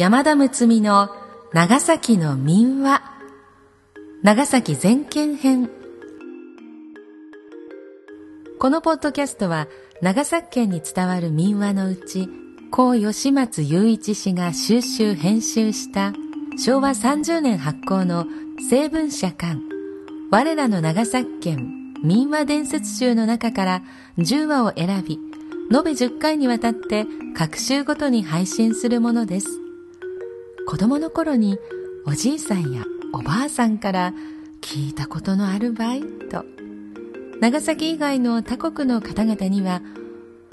山田睦美の長崎の民話。長崎全県編。このポッドキャストは長崎県に伝わる民話のうち高吉松雄一氏が収集編集した昭和30年発行の成文社刊我らの長崎県民話伝説集の中から10話を選び延べ10回にわたって各週ごとに配信するものです。子供の頃におじいさんやおばあさんから聞いたことのあるばいと長崎以外の他国の方々には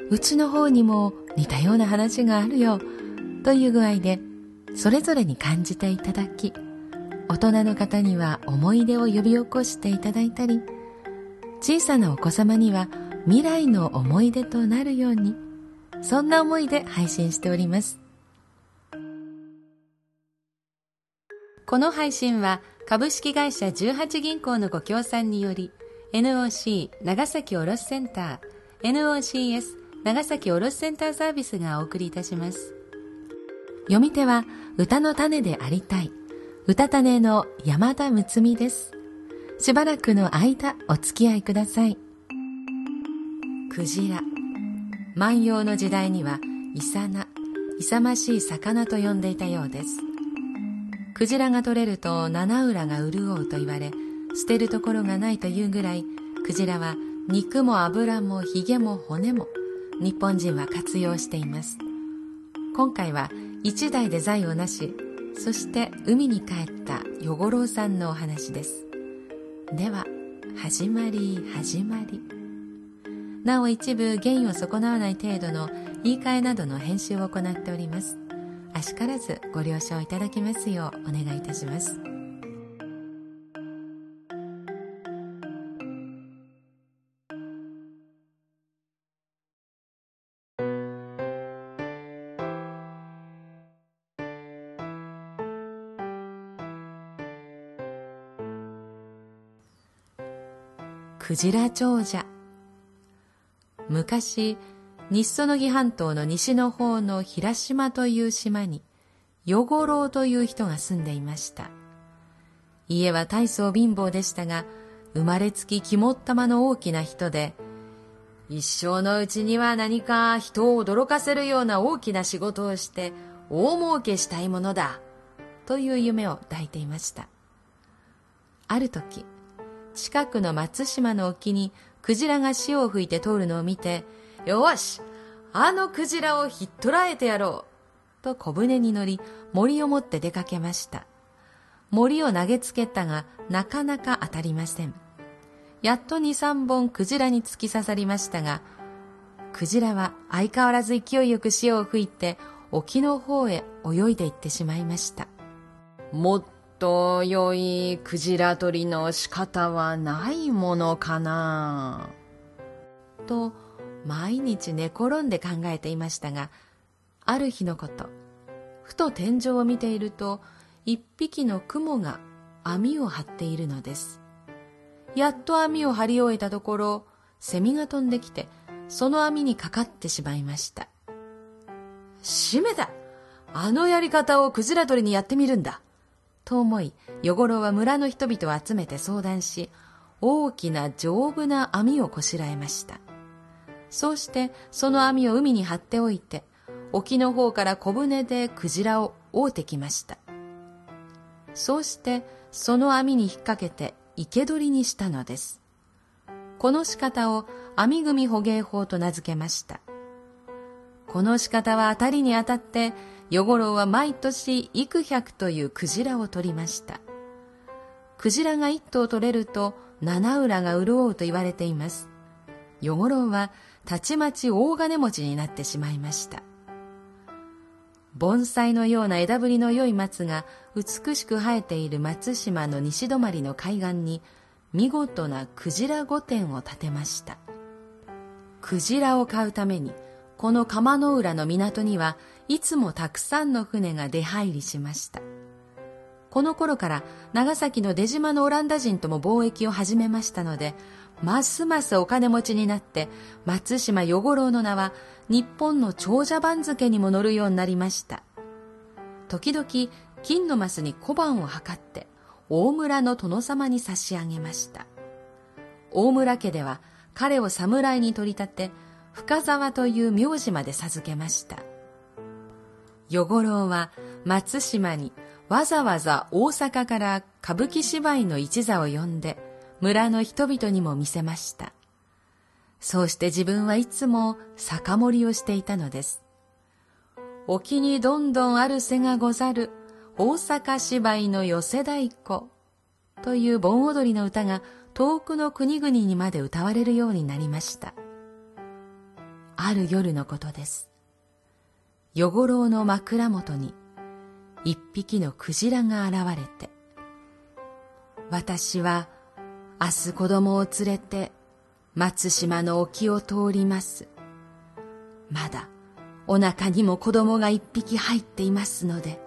うちの方にも似たような話があるよという具合でそれぞれに感じていただき大人の方には思い出を呼び起こしていただいたり小さなお子様には未来の思い出となるようにそんな思いで配信しております。この配信は株式会社18銀行のご協賛により NOC 長崎卸センター NOCS 長崎卸センターサービスがお送りいたします。読み手は歌の種でありたい。歌種の山田睦美です。しばらくの間お付き合いください。クジラ。万葉の時代にはイサナ。勇ましい魚と呼んでいたようです。クジラが取れると七浦が潤うと言われ捨てるところがないというぐらいクジラは肉も油もヒゲも骨も日本人は活用しています。今回は一代で財をなしそして海に帰った与五郎さんのお話です。では始まり始まり。なお一部原意を損なわない程度の言い換えなどの編集を行っております。あしからずご了承いただきますようお願いいたします。クジラ長者昔日曽野木半島の西の方の平島という島に、与五郎という人が住んでいました。家は大層貧乏でしたが、生まれつき肝っ玉の大きな人で、一生のうちには何か人を驚かせるような大きな仕事をして大儲けしたいものだ、という夢を抱いていました。ある時、近くの松島の沖にクジラが潮を吹いて通るのを見て、よしあのクジラをひっ捕らえてやろうと小舟に乗り森を持って出かけました。森を投げつけたがなかなか当たりません。やっと二三本クジラに突き刺さりましたがクジラは相変わらず勢いよく潮を吹いて沖の方へ泳いでいってしまいました。もっと良いクジラ取りの仕方はないものかなと毎日寝転んで考えていましたがある日のことふと天井を見ていると一匹の雲が網を張っているのです。やっと網を張り終えたところセミが飛んできてその網にかかってしまいました。閉めたあのやり方をクジラ取りにやってみるんだと思い与五郎は村の人々を集めて相談し大きな丈夫な網をこしらえました。そうしてその網を海に張っておいて沖の方から小舟でクジラを追うてきました。そうしてその網に引っ掛けて生け捕りにしたのです。この仕方を網組捕鯨法と名付けました。この仕方は当たりに当たって与五郎は毎年幾百というクジラを取りました。クジラが一頭取れると七浦が潤うと言われています。与五郎はたちまち大金持ちになってしまいました。盆栽のような枝ぶりの良い松が美しく生えている松島の西泊の海岸に見事なクジラ御殿を建てました。クジラを買うためにこの釜の浦の港にはいつもたくさんの船が出入りしました。この頃から長崎の出島のオランダ人とも貿易を始めましたのでますますお金持ちになって松島与五郎の名は日本の長者番付にも載るようになりました。時々金のマスに小判を測って大村の殿様に差し上げました。大村家では彼を侍に取り立て深沢という名字まで授けました。与五郎は松島にわざわざ大阪から歌舞伎芝居の一座を呼んで村の人々にも見せましたそうして自分はいつも酒盛りをしていたのです沖にどんどんある瀬がござる大阪芝居の寄せ太鼓という盆踊りの歌が遠くの国々にまで歌われるようになりました。ある夜のことです。与五郎の枕元に一匹のクジラが現れて、私は明日子供を連れて松島の沖を通ります。まだお腹にも子供が一匹入っていますので、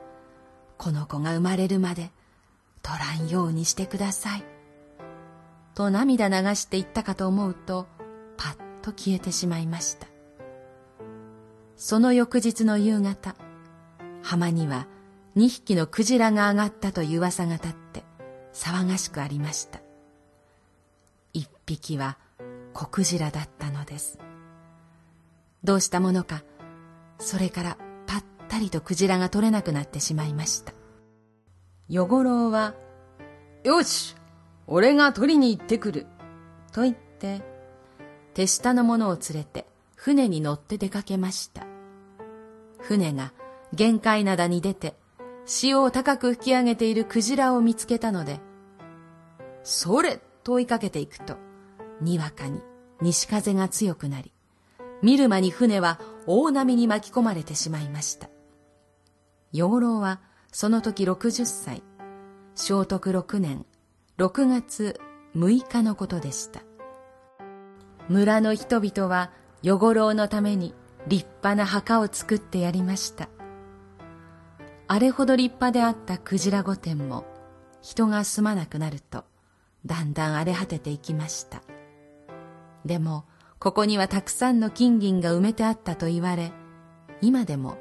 この子が生まれるまで取らんようにしてください。と涙流して言ったかと思うと、パッと消えてしまいました。その翌日の夕方、浜には二匹のクジラが上がったという噂が立って騒がしくありました。一匹は子クジラだったのです。どうしたものか、それからぱったりとクジラが取れなくなってしまいました。与五郎は、よし俺が取りに行ってくる。と言って、手下の者を連れて船に乗って出かけました。船が限界灘に出て潮を高く吹き上げているクジラを見つけたので、それと追いかけていくと、にわかに西風が強くなり、見る間に船は大波に巻き込まれてしまいました。養老はその時60歳、聖徳6年6月6日のことでした。村の人々は与五郎のために立派な墓を作ってやりました。あれほど立派であったクジラ御殿も人が住まなくなるとだんだん荒れ果てていきました。でもここにはたくさんの金銀が埋めてあったと言われ、今でも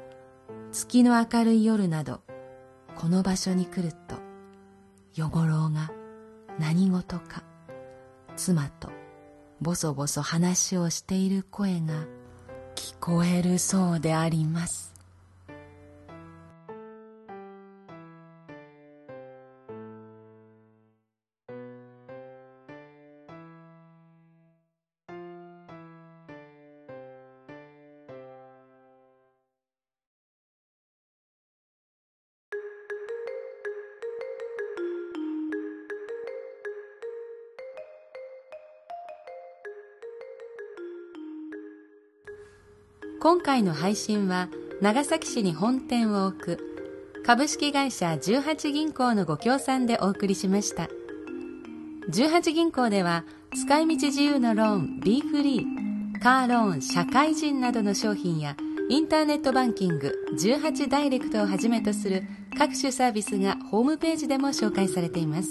月の明るい夜など、この場所に来ると、与五郎が何事か、妻とぼそぼそ話をしている声が聞こえるそうであります。今回の配信は長崎市に本店を置く株式会社18銀行のご協賛でお送りしました。18銀行では使い道自由のローン B フリーカーローン社会人などの商品やインターネットバンキング18ダイレクトをはじめとする各種サービスがホームページでも紹介されています。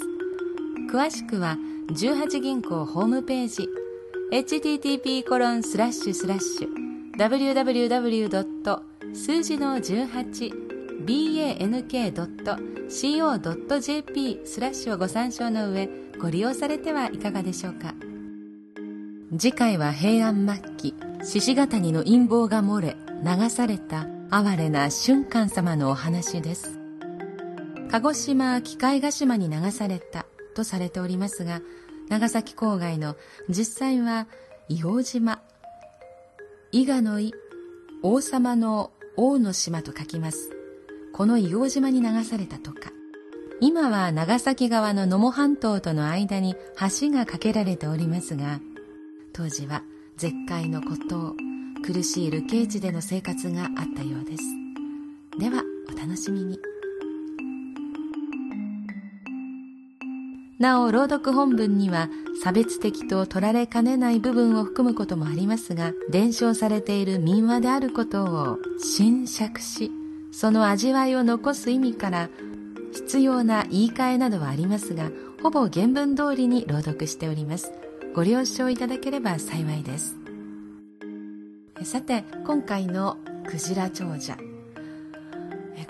詳しくは18銀行ホームページ http コロンスラッシュスラッシュ www. 数字の 18bank.co.jp スラッシュをご参照の上ご利用されてはいかがでしょうか次回は平安末期獅子ヶ谷の陰謀が漏れ流された哀れな春官様のお話です鹿児島機械ヶ島に流されたとされておりますが長崎郊外の実際は硫黄島伊賀の伊、王様の王の島と書きます。この硫黄島に流されたとか。今は長崎側の野茂半島との間に橋が架けられておりますが、当時は絶海の孤島、苦しい流刑地での生活があったようです。では、お楽しみに。なお朗読本文には差別的と取られかねない部分を含むこともありますが伝承されている民話であることを侵釈しその味わいを残す意味から必要な言い換えなどはありますがほぼ原文通りに朗読しております。ご了承いただければ幸いです。さて今回のクジラ長者。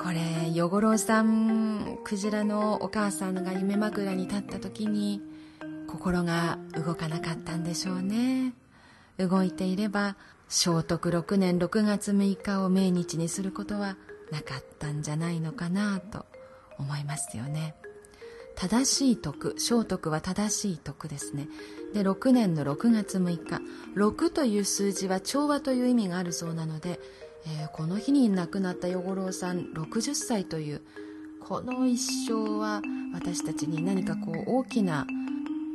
これ与五郎さんクジラのお母さんが夢枕に立った時に心が動かなかったんでしょうね。動いていれば聖徳6年6月6日を命日にすることはなかったんじゃないのかなと思いますよね。正しい徳聖徳は正しい徳ですね。で6年の6月6日6という数字は調和という意味があるそうなので、えー、この日に亡くなった与五郎さん60歳というこの一生は私たちに何かこう大きな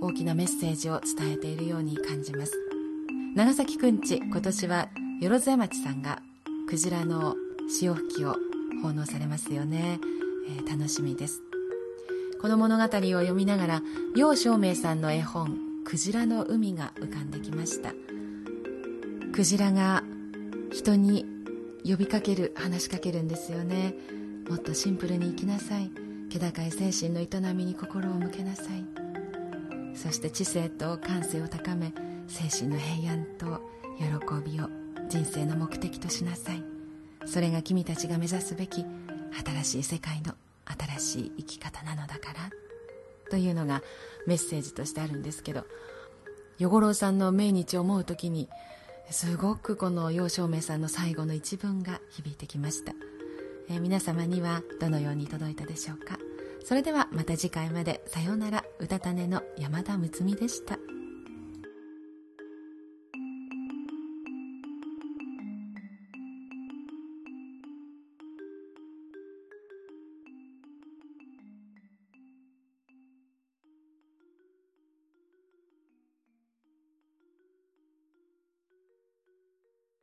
大きなメッセージを伝えているように感じます。長崎くんち今年はよろずや町さんがクジラの潮吹きを奉納されますよね、えー、楽しみです。この物語を読みながら楊照明さんの絵本「クジラの海」が浮かんできました。クジラが人に呼びかける話しかけるんですよね。もっとシンプルに生きなさい。気高い精神の営みに心を向けなさい。そして知性と感性を高め精神の平安と喜びを人生の目的としなさい。それが君たちが目指すべき新しい世界の新しい生き方なのだから。というのがメッセージとしてあるんですけど与五郎さんの命日を思う時にすごくこの楊照明さんの最後の一文が響いてきました、えー、皆様にはどのように届いたでしょうか。それではまた次回まで。さようならうたた寝の山田睦美でした。